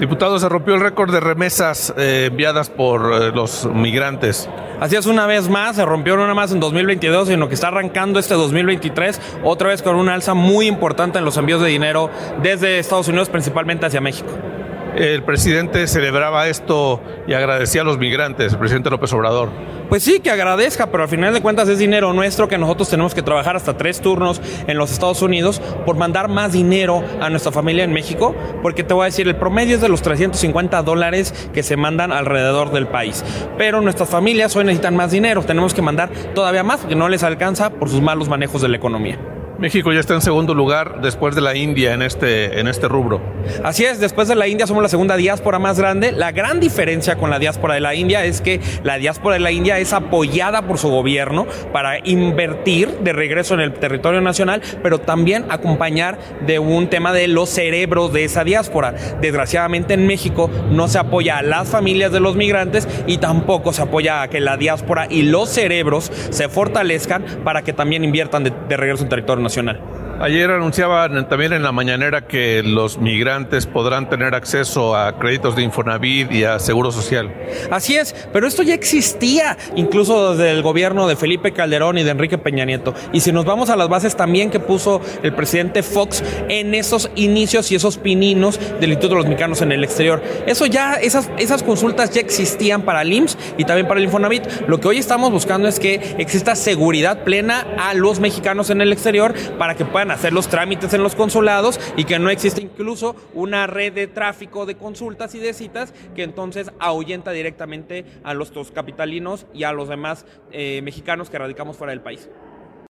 Diputado, se rompió el récord de remesas eh, enviadas por eh, los migrantes. Así es, una vez más, se rompió nada más en 2022, sino que está arrancando este 2023, otra vez con una alza muy importante en los envíos de dinero desde Estados Unidos, principalmente hacia México. El presidente celebraba esto y agradecía a los migrantes, el presidente López Obrador. Pues sí, que agradezca, pero al final de cuentas es dinero nuestro que nosotros tenemos que trabajar hasta tres turnos en los Estados Unidos por mandar más dinero a nuestra familia en México, porque te voy a decir, el promedio es de los 350 dólares que se mandan alrededor del país. Pero nuestras familias hoy necesitan más dinero, tenemos que mandar todavía más porque no les alcanza por sus malos manejos de la economía. México ya está en segundo lugar después de la India en este, en este rubro. Así es, después de la India somos la segunda diáspora más grande. La gran diferencia con la diáspora de la India es que la diáspora de la India es apoyada por su gobierno para invertir de regreso en el territorio nacional, pero también acompañar de un tema de los cerebros de esa diáspora. Desgraciadamente en México no se apoya a las familias de los migrantes y tampoco se apoya a que la diáspora y los cerebros se fortalezcan para que también inviertan de, de regreso en territorio nacional nacional. Ayer anunciaban también en la mañanera que los migrantes podrán tener acceso a créditos de Infonavit y a Seguro Social. Así es, pero esto ya existía incluso desde el gobierno de Felipe Calderón y de Enrique Peña Nieto. Y si nos vamos a las bases también que puso el presidente Fox en esos inicios y esos pininos del Instituto de los Mexicanos en el exterior. Eso ya, esas, esas consultas ya existían para el IMSS y también para el Infonavit. Lo que hoy estamos buscando es que exista seguridad plena a los mexicanos en el exterior para que hacer los trámites en los consulados y que no existe incluso una red de tráfico de consultas y de citas que entonces ahuyenta directamente a los capitalinos y a los demás eh, mexicanos que radicamos fuera del país.